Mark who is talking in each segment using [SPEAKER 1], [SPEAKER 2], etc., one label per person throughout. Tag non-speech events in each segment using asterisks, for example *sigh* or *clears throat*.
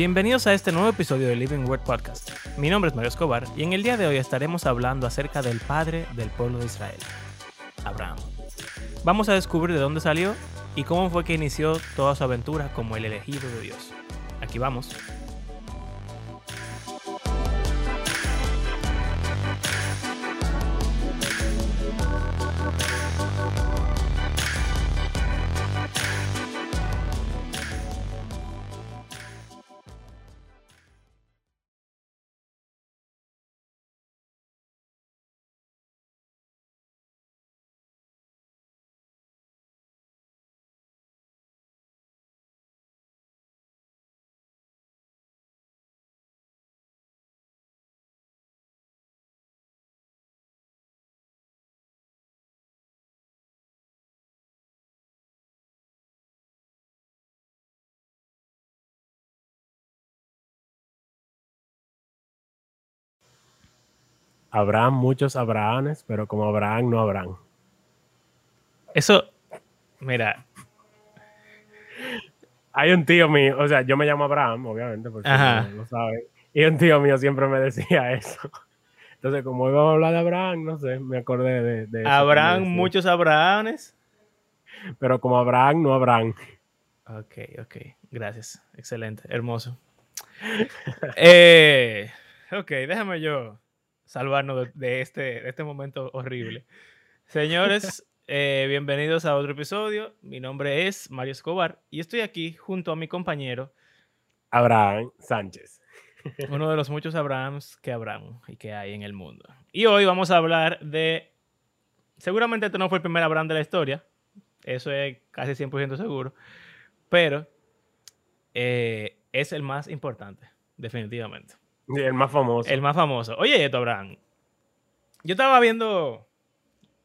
[SPEAKER 1] Bienvenidos a este nuevo episodio de Living Word Podcast. Mi nombre es Mario Escobar y en el día de hoy estaremos hablando acerca del padre del pueblo de Israel, Abraham. Vamos a descubrir de dónde salió y cómo fue que inició toda su aventura como el elegido de Dios. Aquí vamos.
[SPEAKER 2] Habrán muchos Abrahames, pero como Abraham no habrán.
[SPEAKER 1] Eso, mira.
[SPEAKER 2] Hay un tío mío, o sea, yo me llamo Abraham, obviamente, porque no lo saben. Y un tío mío siempre me decía *laughs* eso. Entonces, como iba a hablar de Abraham, no sé, me acordé de, de
[SPEAKER 1] ¿Habrán muchos Abrahames?
[SPEAKER 2] Pero como Abraham, no habrán.
[SPEAKER 1] Ok, ok. Gracias. Excelente. Hermoso. *laughs* eh, ok, déjame yo salvarnos de, este, este momento horrible. *laughs* Señores, eh, bienvenidos a otro episodio. Mi nombre es Mario Escobar y estoy aquí junto a mi compañero
[SPEAKER 2] Abraham Sánchez. *laughs*
[SPEAKER 1] Uno de los muchos Abrahams que habrán y que hay en el mundo. Y hoy vamos a hablar de... Seguramente este no fue el primer Abraham de la historia. Eso es casi 100% seguro. Pero eh, es el más importante, definitivamente
[SPEAKER 2] el más famoso.
[SPEAKER 1] El más famoso. Oye, esto, Abraham. Yo estaba viendo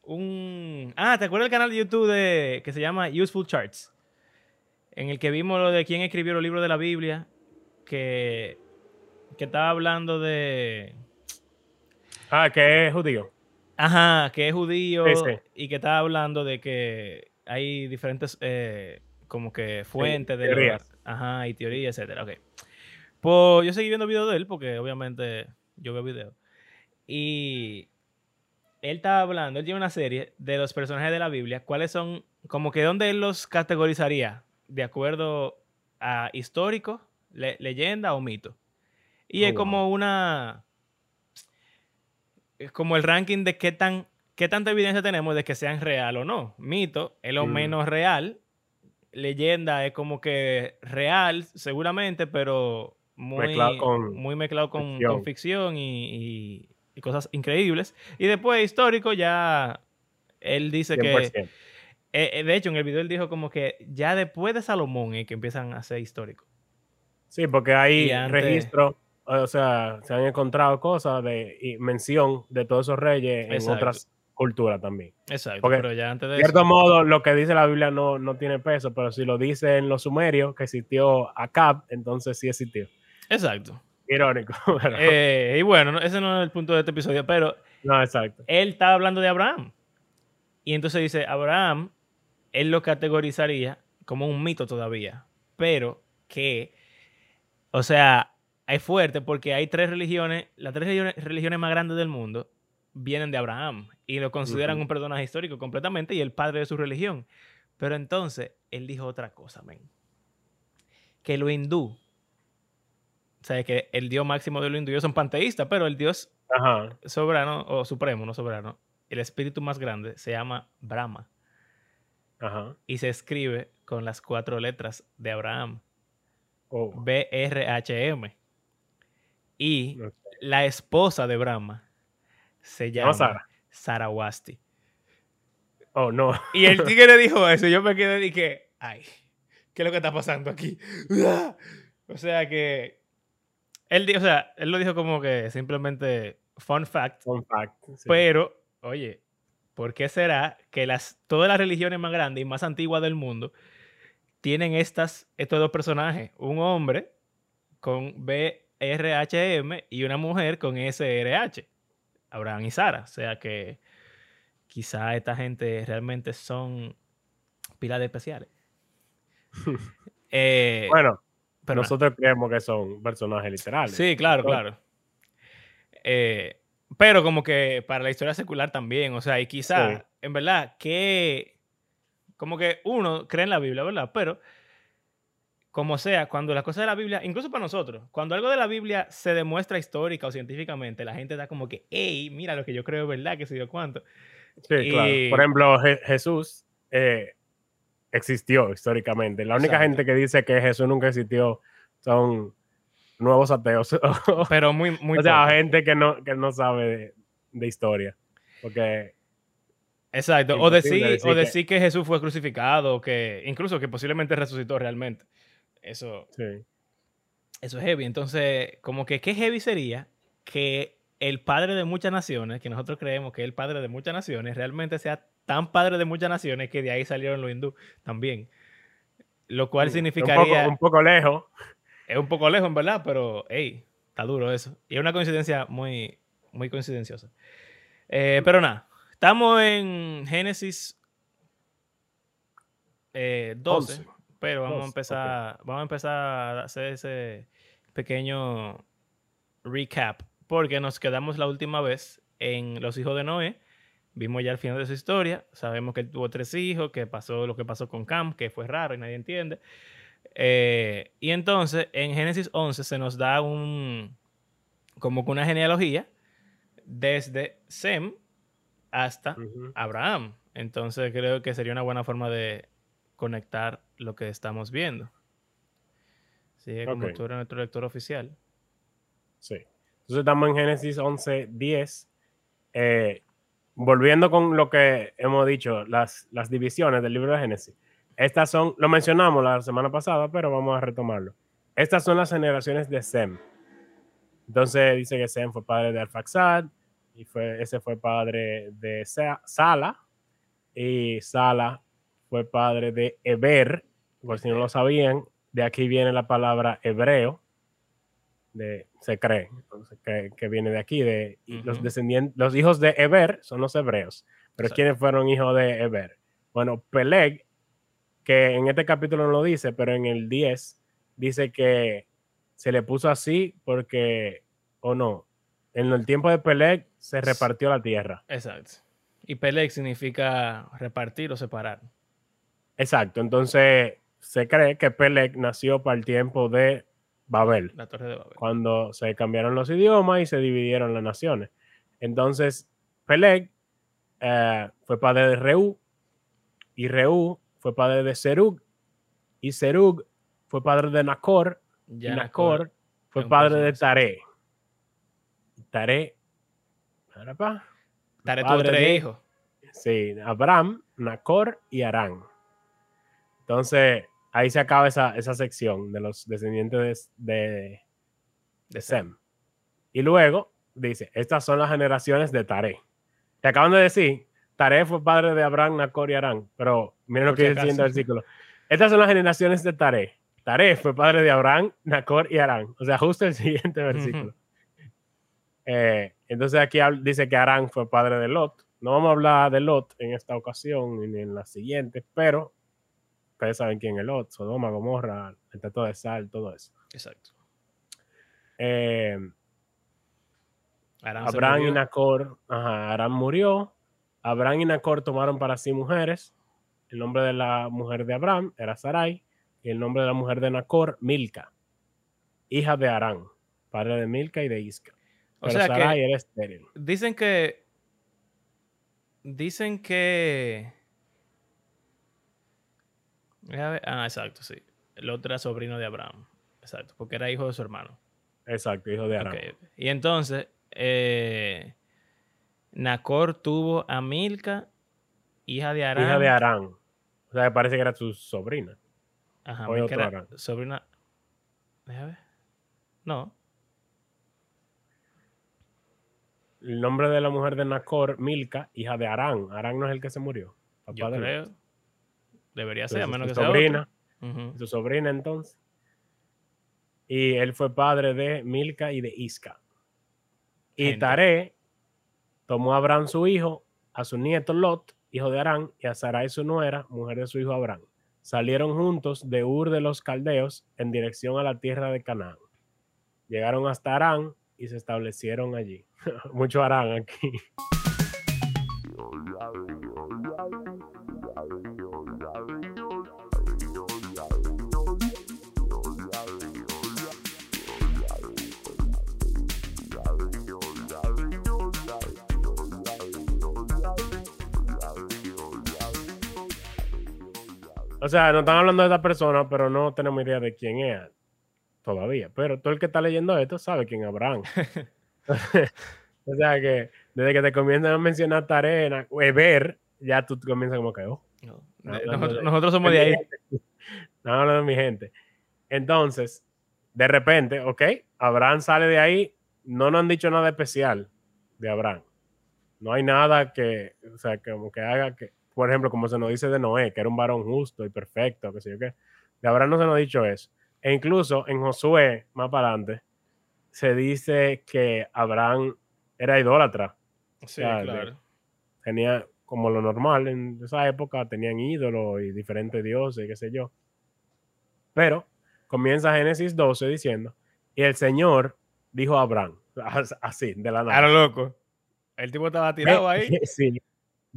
[SPEAKER 1] un... Ah, ¿te acuerdas del canal de YouTube de... que se llama Useful Charts? En el que vimos lo de quién escribió los libros de la Biblia. Que... Que estaba hablando de...
[SPEAKER 2] Ah, que es judío.
[SPEAKER 1] Ajá, que es judío. Y que estaba hablando de que hay diferentes... Eh, como que fuentes de...
[SPEAKER 2] Teorías.
[SPEAKER 1] ajá, y teorías, etcétera. Ok. Pues yo seguí viendo videos de él porque obviamente yo veo videos. Y él estaba hablando, él tiene una serie de los personajes de la Biblia, cuáles son, como que dónde él los categorizaría de acuerdo a histórico, leyenda o mito. Y oh, es como una, es como el ranking de qué tan qué tanta evidencia tenemos de que sean real o no. Mito es lo menos real. Leyenda es como que real, seguramente, pero muy mezclado con, muy mezclado con ficción, y, cosas increíbles. Y después histórico ya él dice que... Eh, eh, de hecho, en el video él dijo como que ya después de Salomón es que empiezan a ser históricos.
[SPEAKER 2] Sí, porque hay registro, o sea, se han encontrado cosas de y mención de todos esos reyes en otras culturas también.
[SPEAKER 1] Exacto, pero ya antes de
[SPEAKER 2] cierto modo, lo que dice la Biblia no, no tiene peso, pero si lo dice en los sumerios que existió Acab, entonces sí existió.
[SPEAKER 1] Exacto.
[SPEAKER 2] Irónico. *laughs*
[SPEAKER 1] Eh, y bueno, ese no es el punto de este episodio, pero.
[SPEAKER 2] No, exacto.
[SPEAKER 1] Él está hablando de Abraham. Y entonces dice: Abraham, él lo categorizaría como un mito todavía, pero que. O sea, es fuerte porque hay tres religiones, las tres religiones, más grandes del mundo vienen de Abraham y lo consideran un personaje histórico completamente y el padre de su religión. Pero entonces él dijo otra cosa, men. Que lo hindú sea, que el dios máximo de los hindúes son panteístas, pero el dios soberano o supremo, no soberano, el espíritu más grande se llama Brahma. Y se escribe con las cuatro letras de Abraham. Oh. B-R-H-M. Y la esposa de Brahma se llama Sara. Sarawasti.
[SPEAKER 2] Oh, no.
[SPEAKER 1] Y el *laughs* tigre dijo eso. Yo me quedé y dije, ay, ¿qué es lo que está pasando aquí? *laughs* O sea que él, o sea, él lo dijo como que simplemente fun fact.
[SPEAKER 2] Fun fact.
[SPEAKER 1] Pero, oye, ¿por qué será que las, todas las religiones más grandes y más antiguas del mundo tienen estas, estos dos personajes? Un hombre con BRHM y una mujer con SRH. Abraham y Sara. O sea que quizá esta gente realmente son pilas especiales. *laughs*
[SPEAKER 2] Eh, bueno, pero nosotros creemos que son personajes literales.
[SPEAKER 1] Sí, claro, claro. Eh, pero como que para la historia secular también, o sea, y quizá, en verdad, que como que uno cree en la Biblia, ¿verdad? Pero como sea, cuando las cosas de la Biblia, incluso para nosotros, cuando algo de la Biblia se demuestra histórica o científicamente, la gente da como que, hey, mira lo que yo creo, ¿verdad? Que se dio cuánto.
[SPEAKER 2] Sí, claro. Por ejemplo, Jesús eh, existió históricamente. La única gente que dice que Jesús nunca existió son nuevos ateos. *laughs*
[SPEAKER 1] Pero muy, muy.
[SPEAKER 2] o sea, gente que no, que no sabe de, historia. Porque.
[SPEAKER 1] Exacto. O decir, o decir que... Jesús fue crucificado, que incluso que posiblemente resucitó realmente. Eso.
[SPEAKER 2] Sí.
[SPEAKER 1] Eso es heavy. Entonces, como que qué heavy sería que el padre de muchas naciones, que nosotros creemos que es el padre de muchas naciones, realmente sea tan padre de muchas naciones que de ahí salieron los hindú también. Lo cual significaría...
[SPEAKER 2] Un poco, lejos.
[SPEAKER 1] Es un poco lejos, en verdad, pero, hey, está duro eso. Y es una coincidencia muy, muy coincidenciosa. Eh, pero nada, estamos en Génesis 12, eh, pero vamos a empezar, vamos a empezar a hacer ese pequeño recap, porque nos quedamos la última vez en Los hijos de Noé, Vimos ya el final de su historia, sabemos que él tuvo tres hijos, que pasó lo que pasó con Cam, que fue raro y nadie entiende. Eh, y entonces en Génesis 11 se nos da un, como que una genealogía desde Sem hasta Abraham. Entonces creo que sería una buena forma de conectar lo que estamos viendo. Sí, como tú eres nuestro lector oficial.
[SPEAKER 2] Sí. Entonces estamos en Génesis 11, 10. Eh, volviendo con lo que hemos dicho, las, las divisiones del libro de Génesis. Estas son, lo mencionamos la semana pasada, pero vamos a retomarlo. Estas son las generaciones de Sem. Entonces dice que Sem fue padre de Arfaxad, y fue, ese fue padre de Sala, y Sala fue padre de Eber, por si no lo sabían, de aquí viene la palabra hebreo, se cree, que, viene de aquí, de los descendientes, los hijos de Eber son los hebreos, pero ¿quiénes fueron hijos de Eber? Bueno, Peleg, que en este capítulo no lo dice, pero en el 10 dice que se le puso así porque, o no, en el tiempo de Peleg se repartió la tierra.
[SPEAKER 1] Exacto. Y Peleg significa repartir o separar.
[SPEAKER 2] Exacto. Entonces se cree que Peleg nació para el tiempo de Babel.
[SPEAKER 1] La Torre de Babel.
[SPEAKER 2] Cuando se cambiaron los idiomas y se dividieron las naciones. Entonces, Peleg eh, fue padre de Reú, y Reú fue padre de Serug, y Serug fue padre de Nacor, y Nacor fue padre de Tare. Tare,
[SPEAKER 1] Tare tuvo tres hijos.
[SPEAKER 2] Sí, Abraham, Nacor y Arán. Entonces, ahí se acaba esa, esa sección de los descendientes de, de, Sem. Y luego dice, estas son las generaciones de Tare. Te acaban de decir, Tare fue padre de Abraham, Nacor y Arán, pero miren lo que dice el versículo. Estas son las generaciones de Tare. Tare fue padre de Abraham, Nacor y Arán. O sea, justo el siguiente versículo. Eh, entonces aquí dice que Arán fue padre de Lot. No vamos a hablar de Lot en esta ocasión ni en la siguiente, pero ustedes saben quién es Lot, Sodoma, Gomorra, el Teto de Sal, todo eso.
[SPEAKER 1] Exacto.
[SPEAKER 2] Eh, Abraham y Nacor, ajá, Abraham murió. Abraham y Nacor tomaron para sí mujeres. El nombre de la mujer de Abraham era Sarai y el nombre de la mujer de Nacor, Milca, hija de Arán, padre de Milca y de Isca.
[SPEAKER 1] o sea Sarai era estéril. Dicen que dicen que Ah, exacto, sí. El otro era sobrino de Abraham. Exacto, porque era hijo de su hermano.
[SPEAKER 2] Exacto, hijo de Abraham.
[SPEAKER 1] Y entonces, eh, Nacor tuvo a Milka, hija de Arán.
[SPEAKER 2] Hija de Arán. O sea, parece que era su sobrina.
[SPEAKER 1] Ajá, Milka era sobrina. Déjame ver. No.
[SPEAKER 2] El nombre de la mujer de Nacor, Milka, hija de Arán. Arán no es el que se murió.
[SPEAKER 1] Yo creo. Debería ser, a menos que
[SPEAKER 2] sea sobrina. Su sobrina entonces. Y él fue padre de Milca y de Isca. Y Taré tomó a Abraham su hijo, a su nieto Lot, hijo de Arán, y a Sarai su nuera, mujer de su hijo Abraham. salieron juntos de Ur de los Caldeos en dirección a la tierra de Canaán. Llegaron hasta Arán y se establecieron allí. *laughs* Mucho Arán aquí. O sea, no están hablando de esta persona, pero no tenemos idea de quién es todavía. Pero todo el que está leyendo esto sabe quién es Abraham. *laughs* *laughs* o sea que desde que te comienzan a mencionar Tarena, o ver, ya tú comienzas como que, oh.
[SPEAKER 1] nosotros, somos de ahí.
[SPEAKER 2] No *laughs* hablando de mi gente. Entonces, de repente, ok, Abraham sale de ahí, no nos han dicho nada especial de Abraham. No hay nada que, o sea, como que haga que, por ejemplo, como se nos dice de Noé, que era un varón justo y perfecto, que sé yo qué. De Abraham no se nos ha dicho eso. E incluso en Josué, más para adelante, se dice que Abraham era idólatra.
[SPEAKER 1] Sí, claro.
[SPEAKER 2] tenía, como lo normal en esa época, tenían ídolos y diferentes dioses, qué sé yo. Pero comienza Génesis 12 diciendo, y el Señor dijo a Abraham, *laughs* así, de la nada.
[SPEAKER 1] Claro, loco. El tipo estaba tirado ahí. *laughs*
[SPEAKER 2] Sí.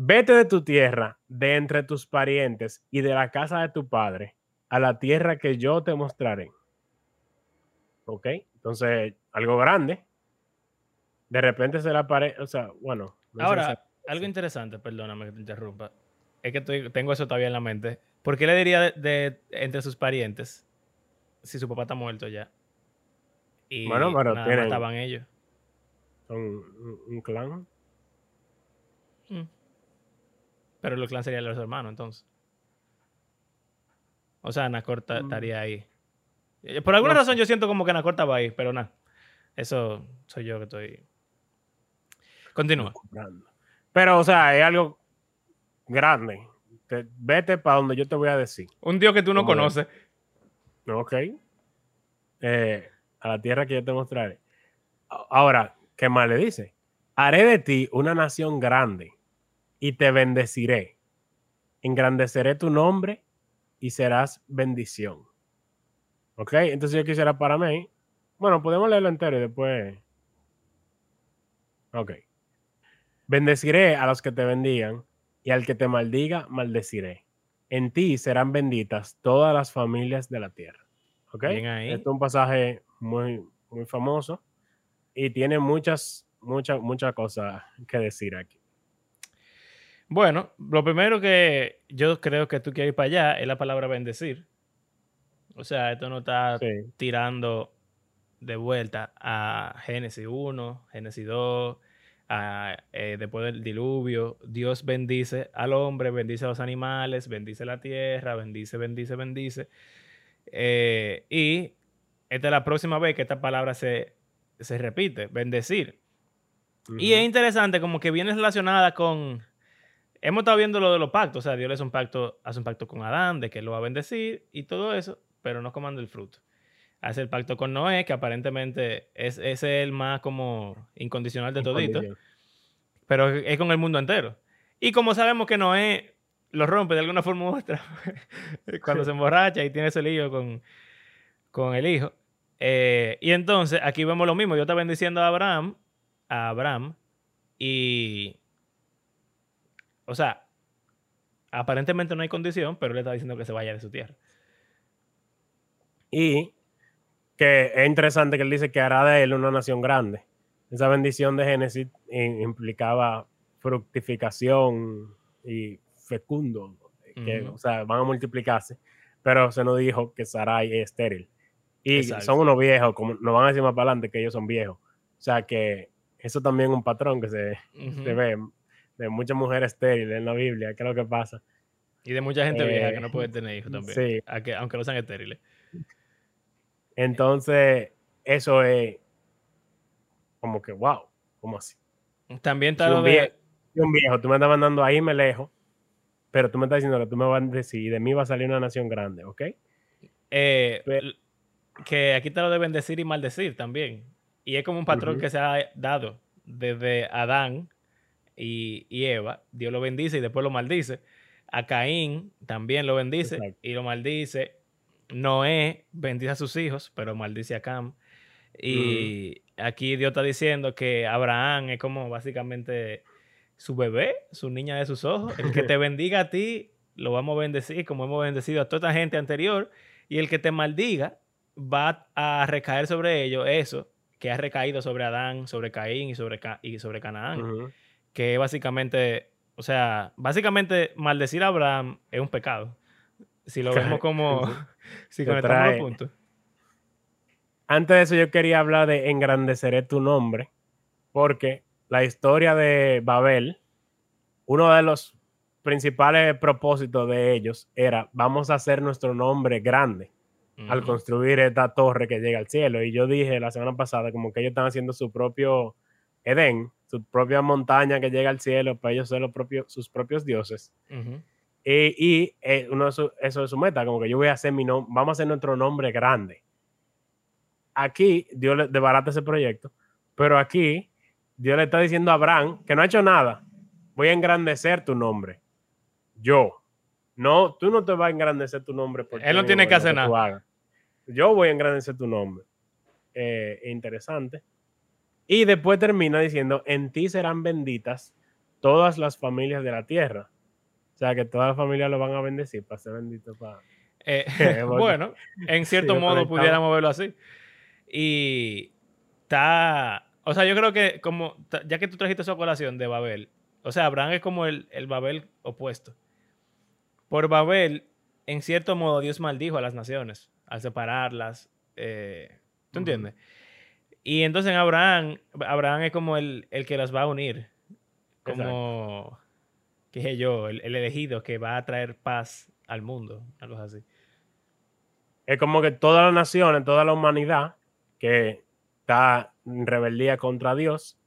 [SPEAKER 2] Vete de tu tierra, de entre tus parientes y de la casa de tu padre, a la tierra que yo te mostraré. ¿Ok? Entonces, algo grande. De repente se la aparece, o sea, bueno.
[SPEAKER 1] Ahora, algo interesante, perdóname que te interrumpa. Es que tengo eso todavía en la mente. ¿Por qué le diría de, entre sus parientes si su papá está muerto ya?
[SPEAKER 2] Y bueno, pero
[SPEAKER 1] nada estaban ellos.
[SPEAKER 2] Son un, clan.
[SPEAKER 1] Mm. Pero el clan sería los hermanos, entonces. O sea, Anacor mm. estaría ahí. Eh, por alguna razón yo siento como que Anacor estaba ahí, pero nada. Eso soy yo que estoy. Continúa.
[SPEAKER 2] Pero, o sea, es algo grande. vete para donde yo te voy a decir.
[SPEAKER 1] Un dios que tú no conoces.
[SPEAKER 2] Ok. Eh, a la tierra que yo te mostraré. Ahora, ¿qué más le dice? Haré de ti una nación grande y te bendeciré. Engrandeceré tu nombre y serás bendición. ¿Ok? Entonces yo quisiera para mí. Bueno, podemos leerlo entero y después. Ok. Bendeciré a los que te bendigan y al que te maldiga, maldeciré. En ti serán benditas todas las familias de la tierra. ¿Ok? Este es un pasaje muy, muy famoso y tiene muchas, muchas, muchas cosas que decir aquí.
[SPEAKER 1] Bueno, lo primero que yo creo que tú quieres ir para allá es la palabra bendecir. O sea, esto no está tirando de vuelta a Génesis 1, Génesis 2, eh, después del diluvio. Dios bendice al hombre, bendice a los animales, bendice la tierra, bendice, bendice, bendice. Eh, y esta es la próxima vez que esta palabra se, repite, bendecir. Y es interesante como que viene relacionada con hemos estado viendo lo de los pactos, o sea, Dios le hace un pacto, hace un pacto con Adán de que lo va a bendecir y todo eso, pero no comando el fruto. Hace el pacto con Noé, que aparentemente es, es el más como incondicional de todito, pero es con el mundo entero. Y como sabemos que Noé lo rompe de alguna forma u otra, *laughs* cuando se emborracha y tiene ese lío con, con el hijo. Eh, y entonces aquí vemos lo mismo, Dios está bendiciendo a Abraham, a Abraham, y o sea, aparentemente no hay condición, pero le está diciendo que se vaya de su tierra.
[SPEAKER 2] Y que es interesante que él dice que hará de él una nación grande. Esa bendición de Génesis implicaba fructificación y fecundo, que, o sea, van a multiplicarse, pero se nos dijo que Sarai es estéril. Y son unos viejos, como nos van a decir más para adelante que ellos son viejos. O sea que eso también es un patrón que se, se ve de muchas mujeres estériles en la Biblia, ¿qué es lo que pasa?
[SPEAKER 1] Y de mucha gente vieja que no puede eh, tener hijos también, sí. aunque no sean estériles.
[SPEAKER 2] Entonces, eso es como que, wow, ¿cómo así?
[SPEAKER 1] También está un, viejo,
[SPEAKER 2] un viejo, tú me estás mandando ahí me lejos, pero tú me estás diciendo que tú me vas a decir, y de mí va a salir una nación grande, ¿ok?
[SPEAKER 1] Eh, que aquí te lo deben decir y maldecir también. Y es como un patrón que se ha dado desde Adán y, Eva, Dios lo bendice y después lo maldice. A Caín también lo bendice
[SPEAKER 2] Exacto.
[SPEAKER 1] y lo maldice. Noé bendice a sus hijos, pero maldice a Cam. Y aquí Dios está diciendo que Abraham es como básicamente su bebé, su niña de sus ojos. El que te *laughs* bendiga a ti, lo vamos a bendecir como hemos bendecido a toda esta gente anterior. Y el que te maldiga va a recaer sobre ellos eso que ha recaído sobre Adán, sobre Caín y sobre, Ca- y sobre Canaán. Que básicamente, o sea, básicamente maldecir a Abraham es un pecado. Si lo vemos como, *laughs* *laughs* si conectamos los puntos.
[SPEAKER 2] Antes de eso, yo quería hablar de engrandeceré tu nombre, porque la historia de Babel, uno de los principales propósitos de ellos era, vamos a hacer nuestro nombre grande al construir esta torre que llega al cielo. Y yo dije la semana pasada como que ellos están haciendo su propio Edén, su propia montaña que llega al cielo para ellos ser los propios, sus propios dioses. Y, y, eh, uno de su- eso es su meta, como que yo voy a hacer mi nombre, vamos a hacer nuestro nombre grande. Aquí Dios le desbarata ese proyecto, pero aquí Dios le está diciendo a Abraham que no ha hecho nada. Voy a engrandecer tu nombre. Yo. No, tú no te vas a engrandecer tu nombre. por
[SPEAKER 1] Él no
[SPEAKER 2] ti
[SPEAKER 1] tiene que hacer nada.
[SPEAKER 2] Yo voy a engrandecer tu nombre. Eh, interesante. Y después termina diciendo, en ti serán benditas todas las familias de la tierra. O sea, que todas las familias lo van a bendecir para ser bendito para...
[SPEAKER 1] Eh, *laughs* *laughs* bueno, en cierto *laughs* modo pudiéramos verlo así. Y está, o sea, yo creo que como, ya que tú trajiste esa colación de Babel, o sea, Abraham es como el, el Babel opuesto. Por Babel, en cierto modo, Dios maldijo a las naciones al separarlas. eh, ¿Tú entiendes? Y entonces en Abraham, Abraham es como el, el que las va a unir. Como, qué sé yo, el, el elegido que va a traer paz al mundo, algo así.
[SPEAKER 2] Es como que todas las naciones, toda la humanidad que está en rebeldía contra Dios,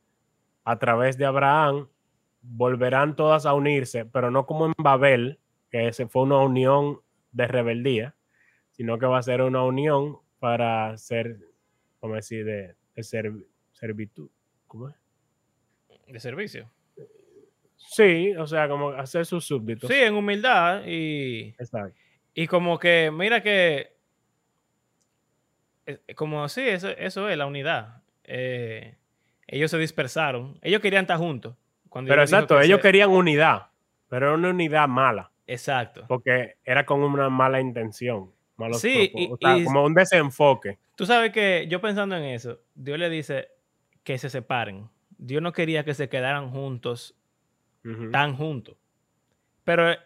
[SPEAKER 2] a través de Abraham, volverán todas a unirse, pero no como en Babel, que ese fue una unión de rebeldía, sino que va a ser una unión para ser, ¿cómo decir?, de, de serv- servitud. ¿Cómo es?
[SPEAKER 1] De servicio.
[SPEAKER 2] Sí, o sea, como hacer sus súbditos.
[SPEAKER 1] Sí, en humildad y,
[SPEAKER 2] Exacto.
[SPEAKER 1] y como que, mira que, eh, como sí, eso, eso es la unidad. Eh, ellos se dispersaron. Ellos querían estar juntos. Cuando
[SPEAKER 2] Pero exacto, ellos
[SPEAKER 1] se-
[SPEAKER 2] querían unidad, pero era una unidad mala.
[SPEAKER 1] Exacto.
[SPEAKER 2] porque era con una mala intención. malos
[SPEAKER 1] Sí, y-
[SPEAKER 2] o sea,
[SPEAKER 1] y-
[SPEAKER 2] como un desenfoque.
[SPEAKER 1] Tú sabes que yo pensando en eso, Dios le dice que se separen. Dios no quería que se quedaran juntos, tan juntos. Pero eh,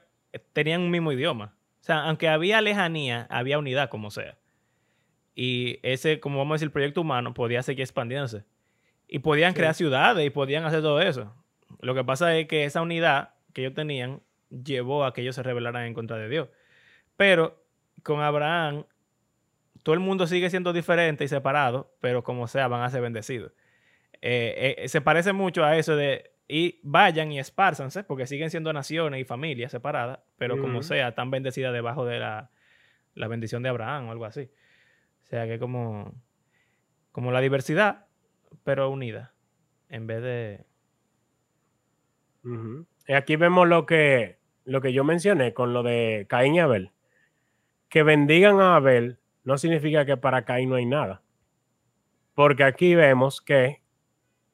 [SPEAKER 1] tenían un mismo idioma. O sea, aunque había lejanía, había unidad como sea. Y ese, como vamos a decir, el proyecto humano podía seguir expandiéndose. Y podían
[SPEAKER 2] Sí.
[SPEAKER 1] crear ciudades y podían hacer todo eso. Lo que pasa es que esa unidad que ellos tenían llevó a que ellos se rebelaran en contra de Dios. Pero con Abraham, todo el mundo sigue siendo diferente y separado, pero como sea, van a ser bendecidos. Eh, eh, se parece mucho a eso de y vayan y espárzanse, porque siguen siendo naciones y familias separadas, pero como sea, están bendecidas debajo de la, la bendición de Abraham o algo así. O sea que como, como la diversidad, pero unida, en vez de...
[SPEAKER 2] Y aquí vemos lo que, lo que yo mencioné con lo de Caín y Abel. Que bendigan a Abel no significa que para Caín no hay nada. Porque aquí vemos que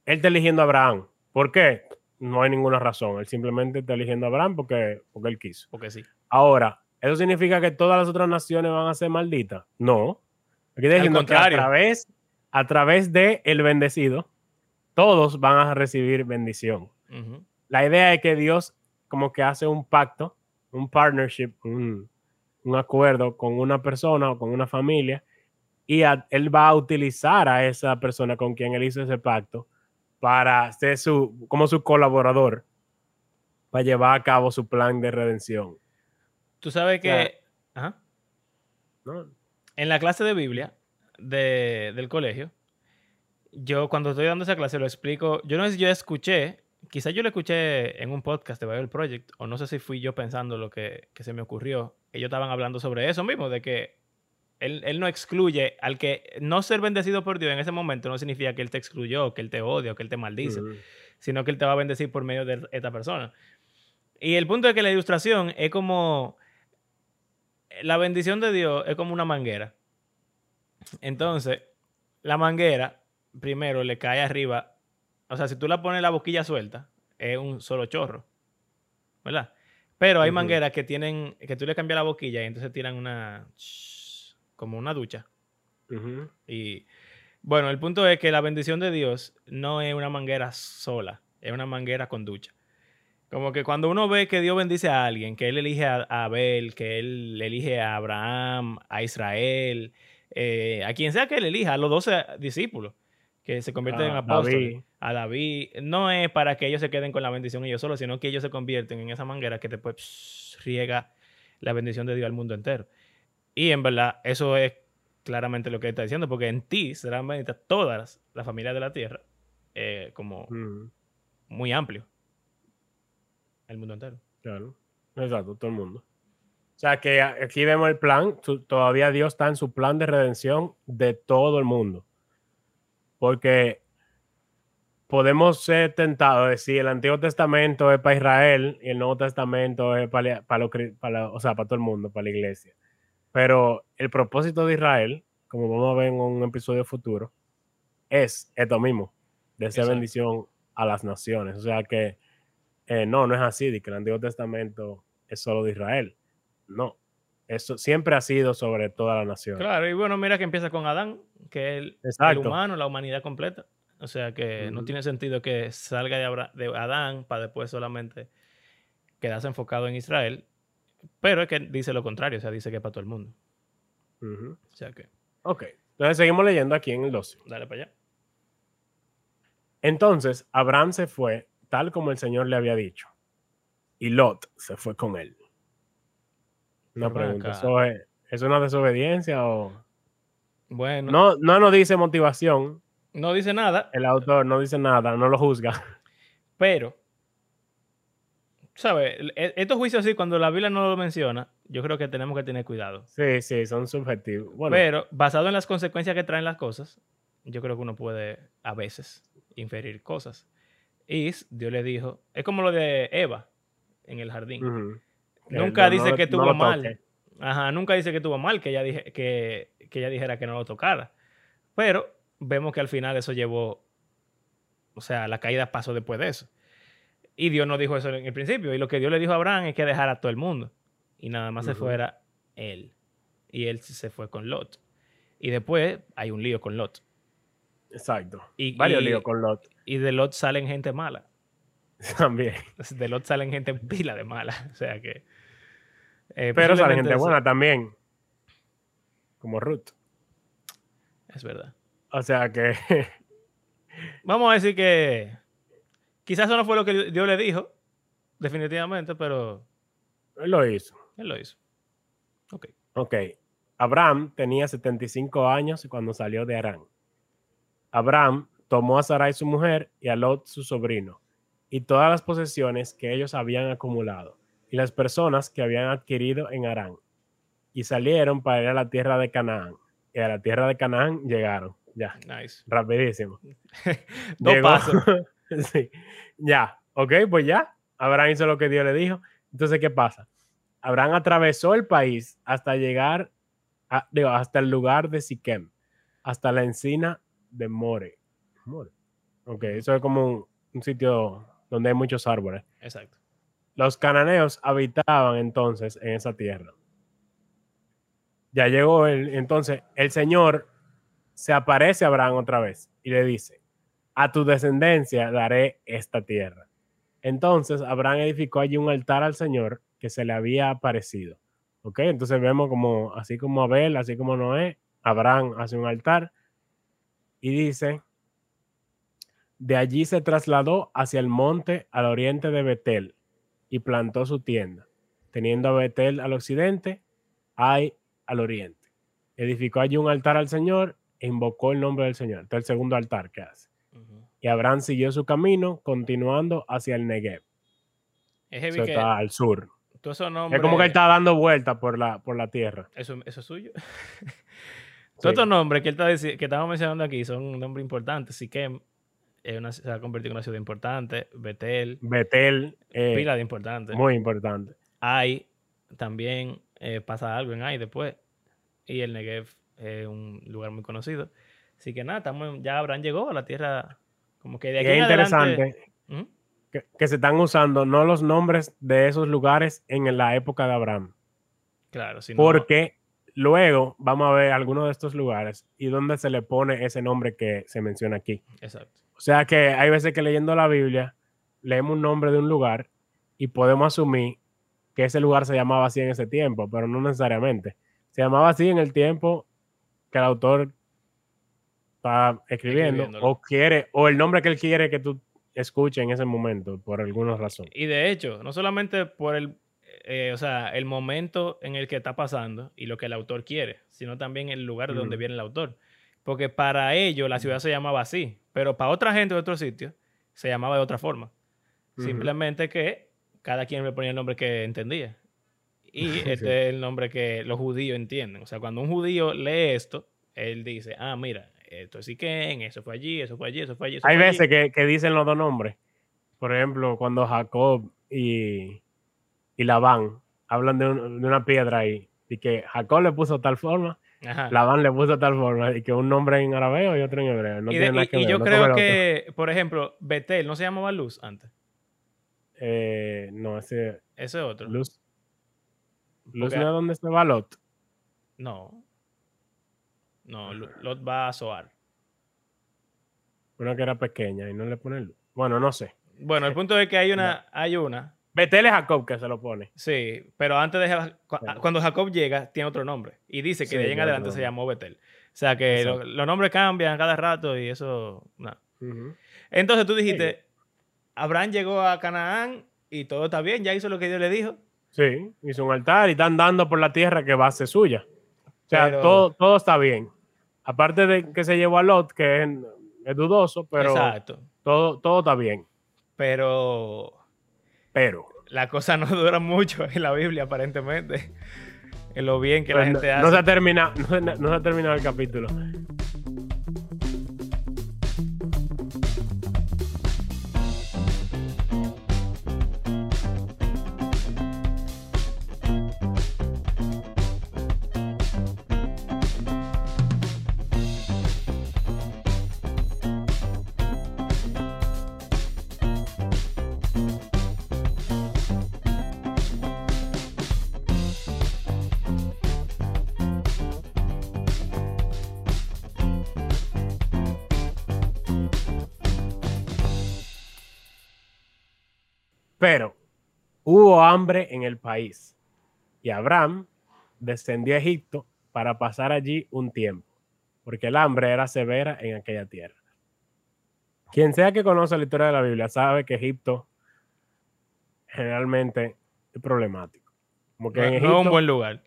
[SPEAKER 2] él está eligiendo a Abraham. ¿Por qué? No hay ninguna razón. Él simplemente está eligiendo a Abraham porque, porque él quiso.
[SPEAKER 1] Porque sí.
[SPEAKER 2] Ahora, ¿eso significa que todas las otras naciones van a ser malditas? No. Aquí está diciendo que a través, a través de el bendecido, todos van a recibir bendición. La idea es que Dios como que hace un pacto, un partnership, un, un acuerdo con una persona o con una familia y a- él va a utilizar a esa persona con quien él hizo ese pacto para ser su, como su colaborador para llevar a cabo su plan de redención.
[SPEAKER 1] Tú sabes que...
[SPEAKER 2] sea,
[SPEAKER 1] Ajá.
[SPEAKER 2] ¿no?
[SPEAKER 1] en la clase de Biblia de- del colegio, yo cuando estoy dando esa clase lo explico. Yo no sé si yo escuché, quizás yo lo escuché en un podcast de Bible Project, o no sé si fui yo pensando lo que, que se me ocurrió. Ellos estaban hablando sobre eso mismo, de que él, él no excluye al que no ser bendecido por Dios en ese momento no significa que él te excluyó, que él te odia, o que él te maldice, sino que él te va a bendecir por medio de esta persona. Y el punto es que la ilustración es como. La bendición de Dios es como una manguera. Entonces, la manguera, primero le cae arriba. O sea, si tú la pones la boquilla suelta, es un solo chorro. ¿Verdad? Pero hay mangueras que tienen. que tú le cambias la boquilla y entonces tiran una. como una ducha. Y bueno, el punto es que la bendición de Dios no es una manguera sola, es una manguera con ducha. Como que cuando uno ve que Dios bendice a alguien, que Él elige a a Abel, que Él elige a Abraham, a Israel, eh, a quien sea que Él elija, a los doce discípulos, que se convierten en
[SPEAKER 2] A
[SPEAKER 1] apóstoles,
[SPEAKER 2] David.
[SPEAKER 1] a David, no es para que ellos se queden con la bendición ellos solos, sino que ellos se convierten en esa manguera que después pss, riega la bendición de Dios al mundo entero. Y en verdad, eso es claramente lo que está diciendo, porque en ti serán benditas todas las familias de la tierra, eh, como
[SPEAKER 2] Ujú.
[SPEAKER 1] muy amplio. El mundo entero.
[SPEAKER 2] Claro. Exacto, todo el mundo. O sea que aquí vemos el plan, todavía Dios está en su plan de redención de todo el mundo. Porque podemos ser tentados de decir el Antiguo Testamento es para Israel y el Nuevo Testamento es para, para, cri- para o sea, para todo el mundo, para la iglesia. Pero el propósito de Israel, como vamos a ver en un episodio futuro, es esto mismo, de ser
[SPEAKER 1] Exacto.
[SPEAKER 2] bendición a las naciones. O sea que eh, no, no es así, de que el Antiguo Testamento es solo de Israel. No, eso siempre ha sido sobre toda la nación.
[SPEAKER 1] Claro, y bueno, mira que empieza con Adán, que es el, el humano, la humanidad completa. O sea que no tiene sentido que salga de, Abra- de Adán para después solamente quedarse enfocado en Israel. Pero es que dice lo contrario, o sea, dice que es para todo el mundo. O sea que,
[SPEAKER 2] Ok, entonces seguimos leyendo aquí en el 12.
[SPEAKER 1] dale para allá.
[SPEAKER 2] Entonces Abraham se fue tal como el Señor le había dicho, y Lot se fue con él. Una pregunta. ¿eso es, es una desobediencia o...?
[SPEAKER 1] Bueno, no,
[SPEAKER 2] No, no nos dice motivación,
[SPEAKER 1] dice nada,
[SPEAKER 2] el autor no dice nada, no lo juzga.
[SPEAKER 1] pero, ¿sabes? E- Estos juicios así, cuando la Biblia no lo menciona, yo creo que tenemos que tener cuidado.
[SPEAKER 2] Sí, sí, son subjetivos. Bueno,
[SPEAKER 1] Pero basado en las consecuencias que traen las cosas, yo creo que uno puede a veces inferir cosas. Y Dios le dijo, es como lo de Eva en el jardín. Nunca
[SPEAKER 2] no-
[SPEAKER 1] dice
[SPEAKER 2] no-
[SPEAKER 1] que
[SPEAKER 2] no
[SPEAKER 1] tuvo mal. Ajá, nunca dice que tuvo mal que ella, dije, que, que ella dijera que no lo tocara. Pero vemos que al final eso llevó, o sea, la caída pasó después de eso. Y Dios no dijo eso en el principio. Y lo que Dios le dijo a Abraham es que dejara a todo el mundo. Y nada más se fuera él. Y él se fue con Lot. Y después hay un lío con Lot.
[SPEAKER 2] Exacto.
[SPEAKER 1] Y-
[SPEAKER 2] Varios
[SPEAKER 1] y-
[SPEAKER 2] líos con Lot
[SPEAKER 1] Y de Lot salen gente mala. *laughs*
[SPEAKER 2] también.
[SPEAKER 1] De Lot salen gente pila de mala. *laughs* O sea que... eh,
[SPEAKER 2] Pero sale
[SPEAKER 1] posiblemente
[SPEAKER 2] gente buena también. Como Ruth.
[SPEAKER 1] Es verdad.
[SPEAKER 2] O sea que *laughs*
[SPEAKER 1] Vamos a decir que quizás eso no fue lo que Dios le dijo, definitivamente, pero
[SPEAKER 2] él lo hizo.
[SPEAKER 1] él lo hizo. Ok.
[SPEAKER 2] Ok. Abraham tenía 75 años cuando salió de Arán. Abraham tomó a Sarai su mujer y a Lot su sobrino y todas las posesiones que ellos habían acumulado y las personas que habían adquirido en Arán y salieron para ir a la tierra de Canaán. Y a la tierra de Canaán llegaron. Ya,
[SPEAKER 1] Nice.
[SPEAKER 2] rapidísimo. *laughs*
[SPEAKER 1] Dos pasos. *laughs*
[SPEAKER 2] sí. Ya, ok, pues ya. Abraham hizo lo que Dios le dijo. Entonces, ¿qué pasa? Abraham atravesó el país hasta llegar, a- digo, hasta el lugar de Siquem, hasta la encina de More. More. Ok, eso es como un, un sitio donde hay muchos árboles.
[SPEAKER 1] Exacto.
[SPEAKER 2] Los cananeos habitaban entonces en esa tierra. Ya llegó el, entonces el Señor se aparece a Abraham otra vez y le dice, a tu descendencia daré esta tierra. Entonces Abraham edificó allí un altar al Señor que se le había aparecido. ¿Ok? Entonces vemos como, así como Abel, así como Noé, Abraham hace un altar y dice, de allí se trasladó hacia el monte al oriente de Betel y plantó su tienda, teniendo a Betel al occidente, Ai al oriente. Edificó allí un altar al Señor e invocó el nombre del Señor. Este es el segundo altar que hace. Y Abraham siguió su camino, continuando hacia el Negev.
[SPEAKER 1] Es
[SPEAKER 2] Eso
[SPEAKER 1] que
[SPEAKER 2] está al sur.
[SPEAKER 1] nombres...
[SPEAKER 2] Es como que él está dando vueltas por la, por la tierra.
[SPEAKER 1] Eso, eso es suyo. *laughs*
[SPEAKER 2] Sí.
[SPEAKER 1] Todos estos nombres que él está que estamos mencionando aquí son nombres importantes. Siquem es una- se ha convertido en una ciudad importante. Betel,
[SPEAKER 2] Betel, eh,
[SPEAKER 1] pila de importante.
[SPEAKER 2] muy importante.
[SPEAKER 1] Ai también eh, pasa algo en Ai después. Y el Negev es un lugar muy conocido. Así que nada, estamos, ya Abraham llegó a la tierra. Como que de aquí
[SPEAKER 2] es
[SPEAKER 1] en adelante.
[SPEAKER 2] interesante
[SPEAKER 1] ¿Mm?
[SPEAKER 2] que, que se están usando no los nombres de esos lugares en la época de Abraham,
[SPEAKER 1] Claro, si no-
[SPEAKER 2] porque luego vamos a ver algunos de estos lugares y dónde se le pone ese nombre que se menciona aquí.
[SPEAKER 1] Exacto.
[SPEAKER 2] O sea que hay veces que leyendo la Biblia leemos un nombre de un lugar y podemos asumir que ese lugar se llamaba así en ese tiempo, pero no necesariamente. Se llamaba así en el tiempo que el autor está escribiendo o quiere o el nombre que él quiere que tú escuches en ese momento por alguna razón.
[SPEAKER 1] Y de hecho, no solamente por el, eh, o sea, el momento en el que está pasando y lo que el autor quiere, sino también el lugar de donde viene el autor. Porque para ellos la ciudad se llamaba así, pero para otra gente de otro sitio se llamaba de otra forma. Simplemente que cada quien le ponía el nombre que entendía. Y *laughs*
[SPEAKER 2] Sí.
[SPEAKER 1] este es el nombre que los judíos entienden. O sea, cuando un judío lee esto, él dice, ah, mira, esto es Siquén, eso fue allí, eso fue allí, eso fue allí. eso
[SPEAKER 2] Hay
[SPEAKER 1] fue allí".
[SPEAKER 2] veces que, que dicen los dos nombres. Por ejemplo, cuando Jacob y, y Labán hablan de, un- de una piedra ahí y que Jacob le puso tal forma,
[SPEAKER 1] Ajá.
[SPEAKER 2] Labán le puso tal forma y que un nombre en arameo y otro en hebreo. No
[SPEAKER 1] y,
[SPEAKER 2] tiene
[SPEAKER 1] de-
[SPEAKER 2] nada
[SPEAKER 1] y-
[SPEAKER 2] que
[SPEAKER 1] y
[SPEAKER 2] ver.
[SPEAKER 1] yo creo que, por ejemplo, Betel no se llamaba Luz antes.
[SPEAKER 2] Eh, no, ese
[SPEAKER 1] Ese es otro.
[SPEAKER 2] Luz. Luz no es donde se va Lot.
[SPEAKER 1] No. No, Lot va a Zoar.
[SPEAKER 2] Una que era pequeña y no le pone luz. Bueno, no sé.
[SPEAKER 1] Bueno, el punto es que hay una, hay una,
[SPEAKER 2] Betel es Jacob que se lo pone.
[SPEAKER 1] sí, pero antes de cuando Jacob llega, tiene otro nombre. Y dice que
[SPEAKER 2] Sí,
[SPEAKER 1] de ahí en adelante se llamó Betel. O sea que lo- los nombres cambian cada rato y eso. Entonces tú dijiste, Abraham llegó a Canaán y todo está bien, ya hizo lo que Dios le dijo.
[SPEAKER 2] Sí, hizo un altar y están dando por la tierra que va a ser suya. O sea,
[SPEAKER 1] Pero-
[SPEAKER 2] todo, todo está bien. Aparte de que se llevó a Lot, que es, es dudoso, pero
[SPEAKER 1] Exacto.
[SPEAKER 2] todo, todo está bien.
[SPEAKER 1] Pero
[SPEAKER 2] Pero
[SPEAKER 1] la cosa no *laughs* dura mucho en la Biblia, aparentemente. En lo bien que la
[SPEAKER 2] pues, no,
[SPEAKER 1] gente
[SPEAKER 2] no
[SPEAKER 1] hace.
[SPEAKER 2] se ha terminado, no, se- no se ha terminado el capítulo. Hubo hambre en el país y Abraham descendió a Egipto para pasar allí un tiempo, porque el hambre era severa en aquella tierra. Quien sea que conoce la historia de la Biblia sabe que Egipto generalmente es problemático. Como que
[SPEAKER 1] No,
[SPEAKER 2] en
[SPEAKER 1] no es
[SPEAKER 2] Egipto
[SPEAKER 1] un buen lugar.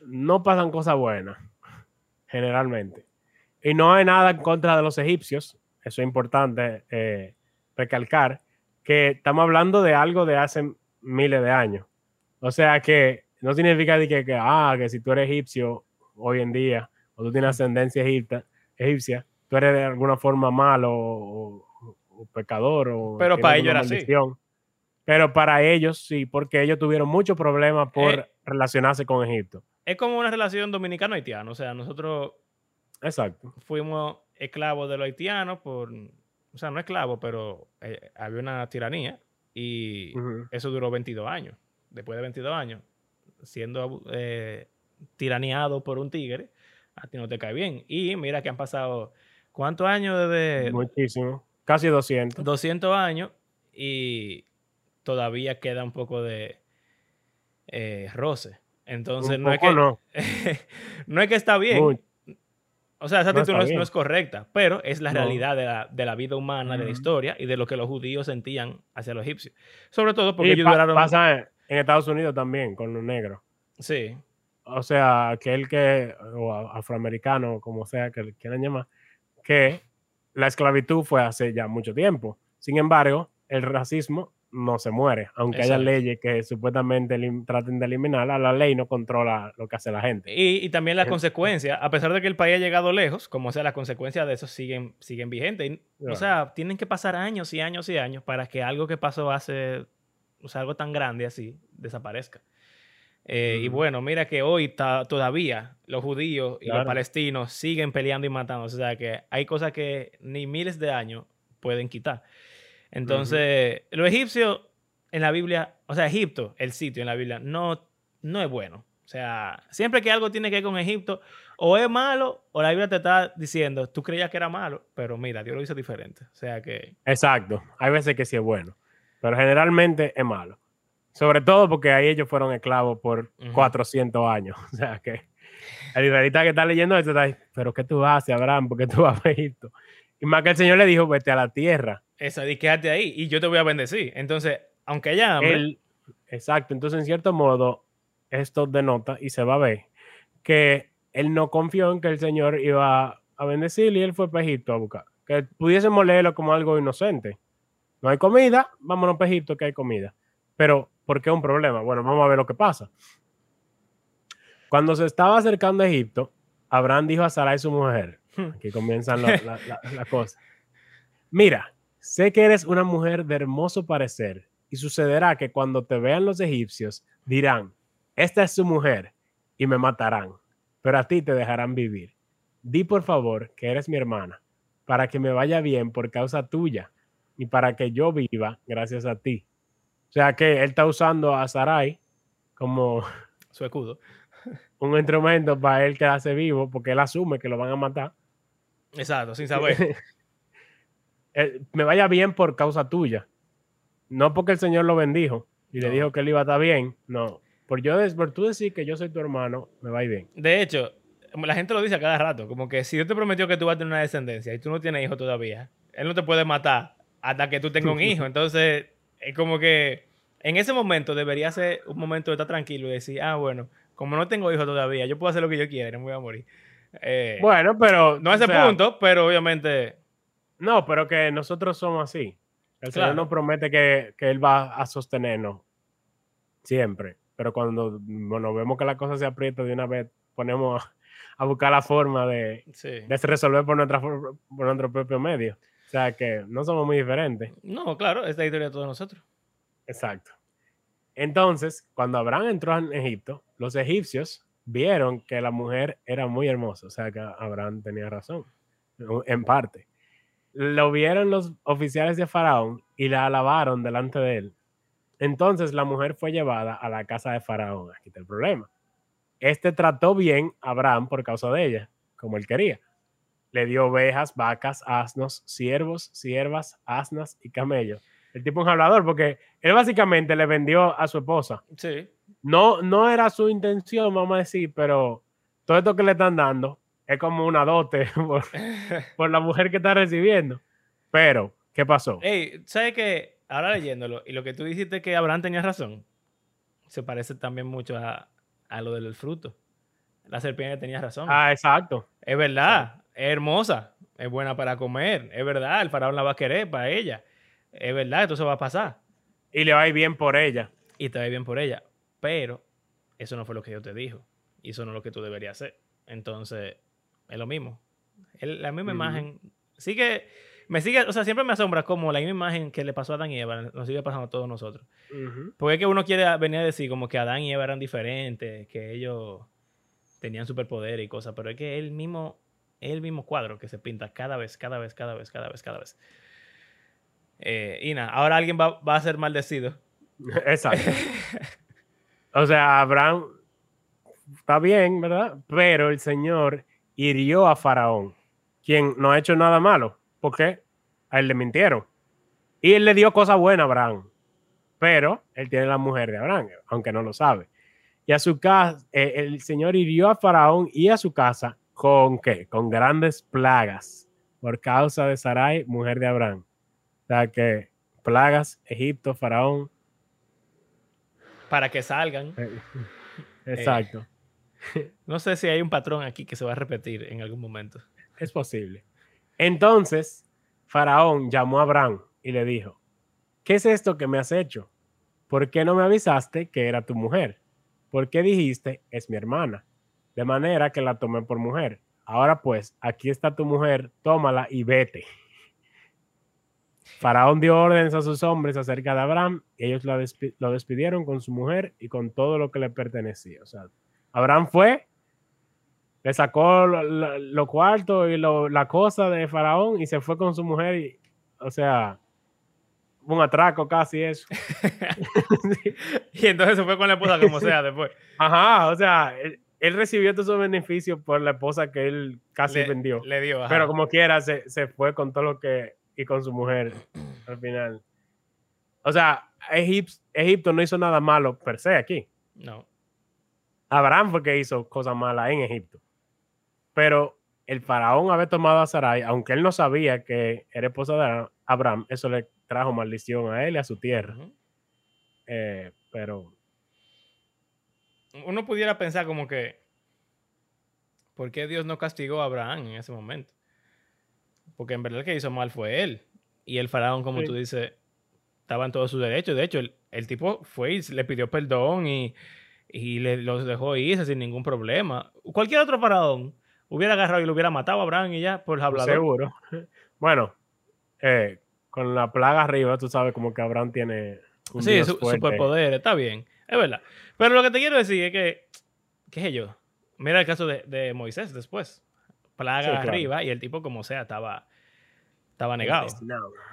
[SPEAKER 2] no pasan cosas buenas, generalmente. Y no hay nada en contra de los egipcios, eso es importante eh, recalcar, que estamos hablando de algo de hace miles de años. O sea que no significa de que, que, ah, que si tú eres egipcio hoy en día, o tú tienes ascendencia egipta, egipcia, tú eres de alguna forma malo o, o- o pecador. O
[SPEAKER 1] Pero para ellos era así.
[SPEAKER 2] Pero para ellos sí, porque ellos tuvieron muchos problemas por
[SPEAKER 1] Eh.
[SPEAKER 2] relacionarse con Egipto.
[SPEAKER 1] Es como una relación dominicano-haitiano. O sea, nosotros
[SPEAKER 2] Exacto.
[SPEAKER 1] fuimos esclavos de los haitianos por... O sea, no esclavos, pero eh, había una tiranía y eso duró 22 años. Después de 22 años, siendo eh, tiraneado por un tigre, a ti no te cae bien. Y mira que han pasado, ¿cuántos años desde
[SPEAKER 2] Muchísimo. Casi 200.
[SPEAKER 1] 200 años y todavía queda un poco de eh, roce. Entonces,
[SPEAKER 2] Un
[SPEAKER 1] no es, que,
[SPEAKER 2] no. *laughs*
[SPEAKER 1] no es que está bien.
[SPEAKER 2] Muy-
[SPEAKER 1] O sea, esa
[SPEAKER 2] No
[SPEAKER 1] actitud no es, no es correcta, pero es la
[SPEAKER 2] No.
[SPEAKER 1] realidad de la, de la vida humana, de la historia y de lo que los judíos sentían hacia los egipcios. Sobre todo porque
[SPEAKER 2] Y
[SPEAKER 1] ellos
[SPEAKER 2] pa-
[SPEAKER 1] duraron...
[SPEAKER 2] pasa en Estados Unidos también con los negros.
[SPEAKER 1] Sí,
[SPEAKER 2] O sea, aquel que, o afroamericano, como sea que le quieran llamar, que la esclavitud fue hace ya mucho tiempo. Sin embargo, el racismo no se muere, aunque haya leyes que supuestamente traten de eliminarla, la ley no controla lo que hace la gente.
[SPEAKER 1] Y, y también las consecuencias, a pesar de que el país ha llegado lejos, como sea, las consecuencias de eso siguen, siguen vigentes. Y,
[SPEAKER 2] Claro.
[SPEAKER 1] O sea, tienen que pasar años y años y años para que algo que pasó hace, o sea, algo tan grande así, desaparezca. Eh, Y
[SPEAKER 2] Ujú.
[SPEAKER 1] bueno, mira que hoy todavía los judíos y los palestinos siguen peleando y matando. O sea, que hay cosas que ni miles de años pueden quitar. Entonces, los egipcios en la Biblia, o sea, Egipto, el sitio en la Biblia, no, no es bueno. O sea, siempre que algo tiene que ver con Egipto, o es malo, o la Biblia te está diciendo, tú creías que era malo, pero mira, Dios lo hizo diferente. O sea que,
[SPEAKER 2] Exacto, hay veces que sí es bueno, pero generalmente es malo. Sobre todo porque ahí ellos fueron esclavos por
[SPEAKER 1] Ujú.
[SPEAKER 2] 400 años. *laughs* O sea que el israelita que está leyendo esto está ahí, pero ¿qué tú haces, Abraham? ¿Por qué tú vas a Egipto? Y más que el Señor le dijo, vete a la tierra.
[SPEAKER 1] Esa, y quédate ahí, y yo te voy a bendecir. Entonces, aunque haya hambre,
[SPEAKER 2] exacto, entonces en cierto modo esto denota y se va a ver que él no confió en que el Señor iba a bendecir y él fue para Egipto a buscar. Que pudiésemos leerlo como algo inocente. No hay comida, vámonos para Egipto que hay comida. Pero, ¿por qué un problema? Bueno, vamos a ver lo que pasa. Cuando se estaba acercando a Egipto, Abraham dijo a Sarai su mujer, aquí comienzan la- la- la- las *laughs* cosas. Mira, sé que eres una mujer de hermoso parecer y sucederá que cuando te vean los egipcios dirán, esta es su mujer y me matarán, pero a ti te dejarán vivir. Di por favor que eres mi hermana, para que me vaya bien por causa tuya y para que yo viva gracias a ti. O sea que él está usando a Sarai como *laughs*
[SPEAKER 1] su escudo. *laughs*
[SPEAKER 2] un instrumento para él quedarse vivo porque él asume que lo van a matar.
[SPEAKER 1] Exacto, sin saber. *laughs*
[SPEAKER 2] Eh, me vaya bien por causa tuya. No porque el Señor lo bendijo y le dijo que él iba a estar bien. No. Por, yo, por tú decir que yo soy tu hermano, me va a ir bien.
[SPEAKER 1] De hecho, la gente lo dice a cada rato, como que si Dios te prometió que tú vas a tener una descendencia y tú no tienes hijo todavía, Él no te puede matar hasta que tú tengas un hijo. *laughs* Entonces, es como que en ese momento debería ser un momento de estar tranquilo y decir, ah, bueno, como no tengo hijo todavía, yo puedo hacer lo que yo quiera, no me voy a morir. Eh,
[SPEAKER 2] Bueno, pero.
[SPEAKER 1] no a ese
[SPEAKER 2] sea,
[SPEAKER 1] punto, pero obviamente,
[SPEAKER 2] No, pero que nosotros somos así. El Señor nos promete que, que Él va a sostenernos siempre. Pero cuando bueno, vemos que la cosa se aprieta de una vez, ponemos a, buscar la forma de,
[SPEAKER 1] sí.
[SPEAKER 2] de resolver por, nuestra, por nuestro propio medio. O sea que no somos muy diferentes.
[SPEAKER 1] No, claro, esta es la historia de todos nosotros.
[SPEAKER 2] Exacto. Entonces, cuando Abraham entró en Egipto, los egipcios vieron que la mujer era muy hermosa. O sea que Abraham tenía razón, en parte. Lo vieron los oficiales de Faraón y la alabaron delante de él. Entonces la mujer fue llevada a la casa de Faraón. Aquí está el problema. Este trató bien a Abraham por causa de ella, como él quería. Le dio ovejas, vacas, asnos, siervos, siervas, asnas y camellos. El tipo es un hablador porque él básicamente le vendió a su esposa.
[SPEAKER 1] Sí.
[SPEAKER 2] No, no era su intención, vamos a decir, pero todo esto que le están dando es como una dote *laughs* por, *laughs* por la mujer que está recibiendo. Pero, ¿qué pasó?
[SPEAKER 1] Ey, ¿sabes qué? Ahora leyéndolo, y lo que tú dijiste que Abraham tenía razón, se parece también mucho a, a lo del fruto. La serpiente tenía razón.
[SPEAKER 2] Ah, exacto.
[SPEAKER 1] es verdad, es hermosa, es buena para comer, es verdad, el faraón la va a querer para ella. Es verdad, esto se va a pasar.
[SPEAKER 2] Y le va a ir bien por ella.
[SPEAKER 1] Y te va bien por ella. Pero eso no fue lo que Dios te dijo. Y eso no es lo que tú deberías hacer. Entonces, es lo mismo. El- la misma imagen. Sí que me sigue, o sea, siempre me asombra como la misma imagen que le pasó a Adán y Eva nos sigue pasando a todos nosotros. Porque es que uno quiere venir a decir como que Adán y Eva eran diferentes, que ellos tenían superpoder y cosas, pero es que es el mismo, es el mismo cuadro que se pinta cada vez, cada vez, cada vez, cada vez, cada vez. Eh, y nada, ahora alguien va, va a ser maldecido. *laughs*
[SPEAKER 2] Exacto. O sea, Abraham está bien, ¿verdad? Pero el Señor hirió a Faraón, quien no ha hecho nada malo. ¿Por qué? A él le mintieron. Y él le dio cosas buenas a Abraham. Pero él tiene la mujer de Abraham, aunque no lo sabe. Y a su casa, eh, el Señor hirió a Faraón y a su casa con qué? Con grandes plagas por causa de Sarai, mujer de Abraham. O sea que plagas, Egipto, Faraón,
[SPEAKER 1] Para que salgan.
[SPEAKER 2] eh, *laughs* Exacto. *laughs*
[SPEAKER 1] No sé si hay un patrón aquí que se va a repetir en algún momento.
[SPEAKER 2] Es posible. Entonces, Faraón llamó a Abraham y le dijo, ¿qué es esto que me has hecho? ¿Por qué no me avisaste que era tu mujer? ¿Por qué dijiste, es mi hermana? De manera que la tomé por mujer. Ahora pues, aquí está tu mujer, tómala y vete. Faraón dio órdenes a sus hombres acerca de Abraham y ellos lo, despidieron con su mujer y con todo lo que le pertenecía. O sea, Abraham fue, le sacó lo, cuarto y la cosa de Faraón y se fue con su mujer. Y, o sea, un atraco casi eso. *laughs* *laughs*
[SPEAKER 1] Y entonces se fue con la esposa como sea después.
[SPEAKER 2] Ajá, o sea, él, recibió todos esos beneficios por la esposa que él casi vendió.
[SPEAKER 1] Le dio.
[SPEAKER 2] Pero como quiera, se, se fue con todo lo que y con su mujer *clears throat* al final. O sea, Egipto no hizo nada malo per se aquí.
[SPEAKER 1] No.
[SPEAKER 2] Abraham fue que hizo cosas malas en Egipto. Pero el faraón haber tomado a Sarai, aunque él no sabía que era esposa de Abraham, eso le trajo maldición a él y a su tierra. Eh, pero.
[SPEAKER 1] Uno pudiera pensar como que. ¿Por qué Dios no castigó a Abraham en ese momento? Porque en verdad el que hizo mal fue él. Y el faraón, como tú dices, estaba en todos sus derechos. De hecho, el, tipo fue y le pidió perdón y, y le, los dejó irse sin ningún problema. Cualquier otro faraón hubiera agarrado y lo hubiera matado a Abraham y ya por hablador.
[SPEAKER 2] Seguro. *laughs* Bueno, eh, con la plaga arriba, tú sabes como que Abraham tiene
[SPEAKER 1] un Sí, su, superpoder, está bien. Es verdad. Pero lo que te quiero decir es que, qué sé yo, mira el caso de, de Moisés después plaga arriba y el tipo como sea estaba, estaba negado.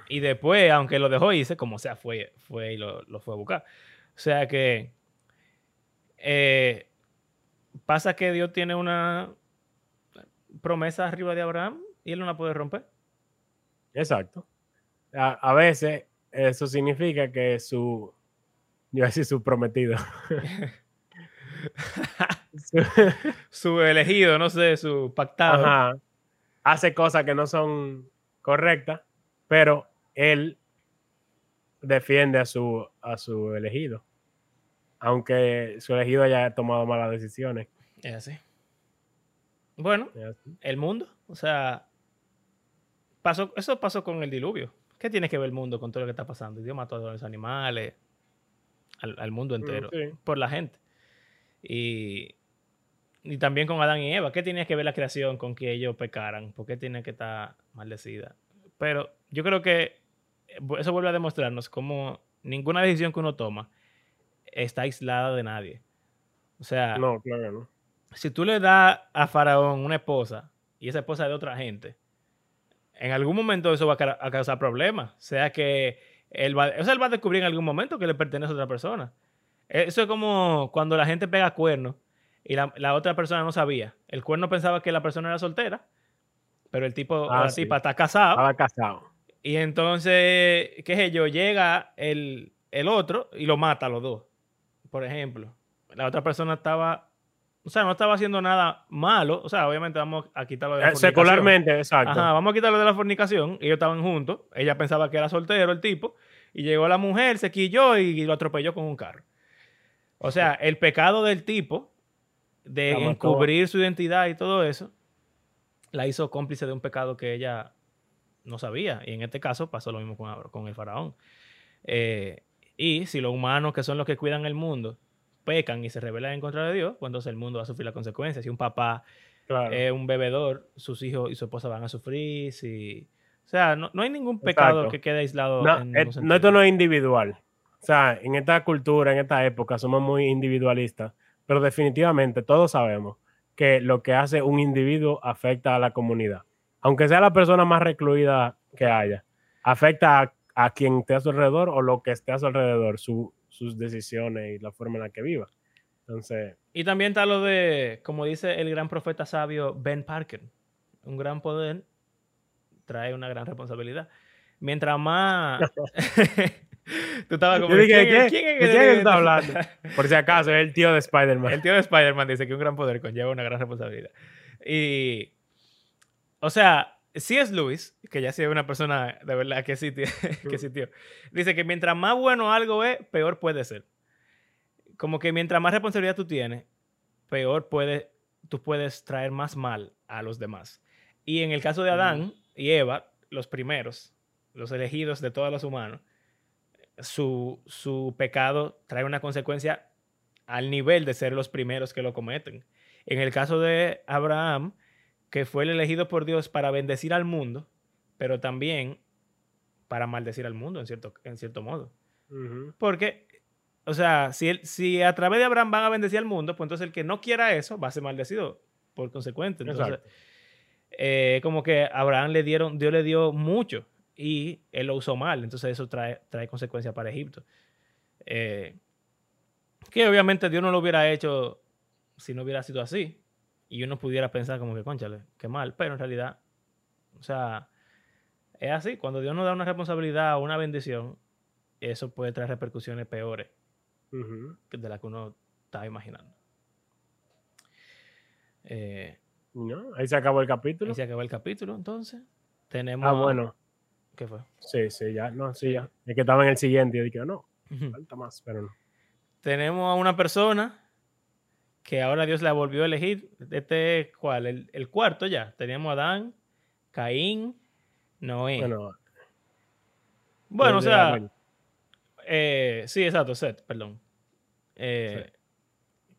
[SPEAKER 1] Y después, aunque lo dejó irse, como sea, fue, fue y lo, fue a buscar. O sea que eh, pasa que Dios tiene una promesa arriba de Abraham y él no la puede romper.
[SPEAKER 2] Exacto. A, veces eso significa que su, yo decir su prometido. *laughs*
[SPEAKER 1] su elegido, no sé, su pactado.
[SPEAKER 2] Hace cosas que no son correctas, pero él defiende a su, a su elegido. Aunque su elegido haya tomado malas decisiones.
[SPEAKER 1] Es así. Bueno, el mundo, o sea, pasó, eso pasó con el diluvio. ¿Qué tiene que ver el mundo con todo lo que está pasando? Dios mató a todos los animales, al, mundo mm, entero, por la gente. Y, y también con Adán y Eva. ¿Qué tiene que ver la creación con que ellos pecaran? ¿Por qué tiene que estar maldecida? Pero yo creo que eso vuelve a demostrarnos cómo ninguna decisión que uno toma está aislada de nadie. O sea,
[SPEAKER 2] no, claro, no.
[SPEAKER 1] si tú le das a Faraón una esposa y esa esposa es de otra gente, en algún momento eso va a causar problemas. O sea que él va, él va a descubrir en algún momento que le pertenece a otra persona. Eso es como cuando la gente pega cuernos y la, otra persona no sabía. El cuerno pensaba que la persona era soltera, pero el tipo, ah, la tipa está casado.
[SPEAKER 2] Estaba casado.
[SPEAKER 1] Y entonces, qué sé yo, llega el, otro y lo mata a los dos. Por ejemplo, la otra persona estaba o sea, no estaba haciendo nada malo. O sea, obviamente vamos a quitarlo de la
[SPEAKER 2] eh, fornicación. Secularmente, exacto.
[SPEAKER 1] Ajá, vamos a quitarlo de la fornicación. Ellos estaban juntos. Ella pensaba que era soltero el tipo. Y llegó la mujer, se quilló y lo atropelló con un carro. O sea, el pecado del tipo de encubrir su identidad y todo eso, la hizo cómplice de un pecado que ella no sabía. Y en este caso pasó lo mismo con, el faraón. Eh, y si los humanos, que son los que cuidan el mundo, pecan y se rebelan en contra de Dios, pues entonces el mundo va a sufrir las consecuencias. Si un papá es un bebedor, sus hijos y su esposa van a sufrir. Si... O sea, no, hay ningún pecado que quede aislado.
[SPEAKER 2] No, en no, esto no es individual. O sea, en esta cultura, en esta época, somos muy individualistas, pero definitivamente todos sabemos que lo que hace un individuo afecta a la comunidad. Aunque sea la persona más recluida que haya, afecta a, quien esté a su alrededor o lo que esté a su alrededor, sus decisiones y la forma en la que viva. Entonces.
[SPEAKER 1] Y también está lo de, como dice el gran profeta sabio Ben Parker, un gran poder trae una gran responsabilidad. Mientras más. *laughs*
[SPEAKER 2] Tú estabas como. ¿quién, es que está hablando? *laughs* Por si acaso, es el tío de Spider-Man.
[SPEAKER 1] El tío de Spider-Man dice que un gran poder conlleva una gran responsabilidad. Y. O sea, si es Luis, que ya sea una persona de verdad que sí, tío, *laughs* que sí, tío, dice que mientras más bueno algo es, peor puede ser. Como que mientras más responsabilidad tú tienes, peor puede, tú puedes traer más mal a los demás. Y en el caso de Adán y Eva, los primeros, los elegidos de todos los humanos, su, su pecado trae una consecuencia al nivel de ser los primeros que lo cometen. En el caso de Abraham, que fue el elegido por Dios para bendecir al mundo, pero también para maldecir al mundo en cierto, en cierto modo. Porque, o sea, si, si a través de Abraham van a bendecir al mundo, pues entonces el que no quiera eso va a ser maldecido por consecuente. Entonces, eh, como que a Abraham le dieron, Dios le dio mucho y él lo usó mal. Entonces eso trae, trae consecuencias para Egipto. Eh, que obviamente Dios no lo hubiera hecho si no hubiera sido así. Y uno pudiera pensar como que, conchale, qué mal. Pero en realidad, o sea, es así. Cuando Dios nos da una responsabilidad o una bendición, eso puede traer repercusiones peores que de las que uno está imaginando. Eh,
[SPEAKER 2] ¿No? Ahí se acabó el capítulo.
[SPEAKER 1] se acabó el capítulo, entonces. Tenemos.
[SPEAKER 2] Ah, bueno.
[SPEAKER 1] ¿Qué fue?
[SPEAKER 2] Sí, sí, ya. No, sí, ya. Es que estaba en el siguiente y yo dije, no, falta más, pero no.
[SPEAKER 1] Tenemos a una persona que ahora Dios la volvió a elegir. Este, ¿cuál? El, el cuarto ya. Teníamos a Adán, Caín, Noé. Bueno,
[SPEAKER 2] Bueno,
[SPEAKER 1] o sea, eh, sí, exacto, Seth, perdón. Eh,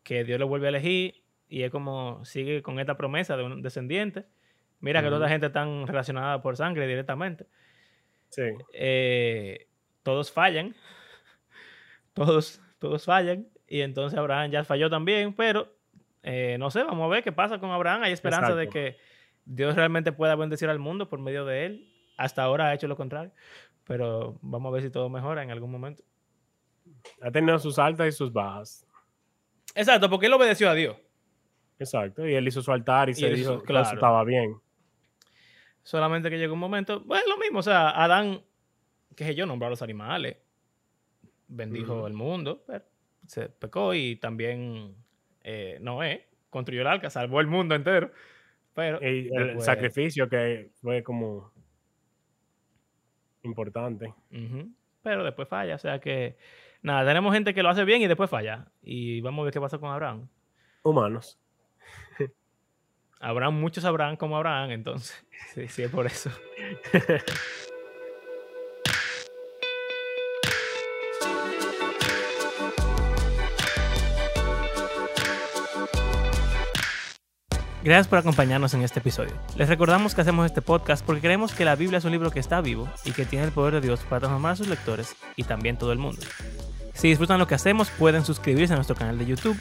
[SPEAKER 1] Que Dios lo vuelve a elegir y es como sigue con esta promesa de un descendiente. Mira que toda la gente están relacionada por sangre directamente.
[SPEAKER 2] Sí.
[SPEAKER 1] eh, todos fallan. *laughs* Todos, todos fallan. Y entonces Abraham ya falló también, pero eh, no sé, vamos a ver qué pasa con Abraham. Hay esperanza de que Dios realmente pueda bendecir al mundo por medio de él. Hasta ahora ha hecho lo contrario, pero vamos a ver si todo mejora en algún momento.
[SPEAKER 2] Ha tenido sus altas y sus bajas.
[SPEAKER 1] Exacto, porque él obedeció a Dios.
[SPEAKER 2] Exacto. Y él hizo su altar y, se dijo
[SPEAKER 1] hizo-
[SPEAKER 2] que
[SPEAKER 1] claro.
[SPEAKER 2] eso estaba bien.
[SPEAKER 1] Solamente que llegó un momento, bueno, lo mismo, o sea, Adán, que yo, nombró a los animales, bendijo
[SPEAKER 2] Ujú.
[SPEAKER 1] el mundo, pero se pecó y también eh, Noé construyó el arca, salvó el mundo entero. Pero
[SPEAKER 2] Y el
[SPEAKER 1] después-
[SPEAKER 2] sacrificio que fue como importante.
[SPEAKER 1] Pero después falla, o sea que nada, tenemos gente que lo hace bien y después falla. Y vamos a ver qué pasa con Abraham.
[SPEAKER 2] Humanos. *laughs*
[SPEAKER 1] Abraham, muchos Abraham como Abraham, entonces, *laughs* sí, sí es por eso. *laughs* Gracias por acompañarnos en este episodio. Les recordamos que hacemos este podcast porque creemos que la Biblia es un libro que está vivo y que tiene el poder de Dios para transformar a sus lectores y también todo el mundo. Si disfrutan lo que hacemos, pueden suscribirse a nuestro canal de YouTube,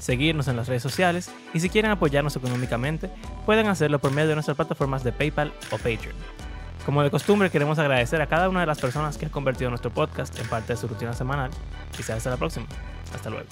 [SPEAKER 1] seguirnos en las redes sociales y si quieren apoyarnos económicamente, pueden hacerlo por medio de nuestras plataformas de PayPal o Patreon. Como de costumbre, queremos agradecer a cada una de las personas que han convertido nuestro podcast en parte de su rutina semanal y hasta la próxima. Hasta luego.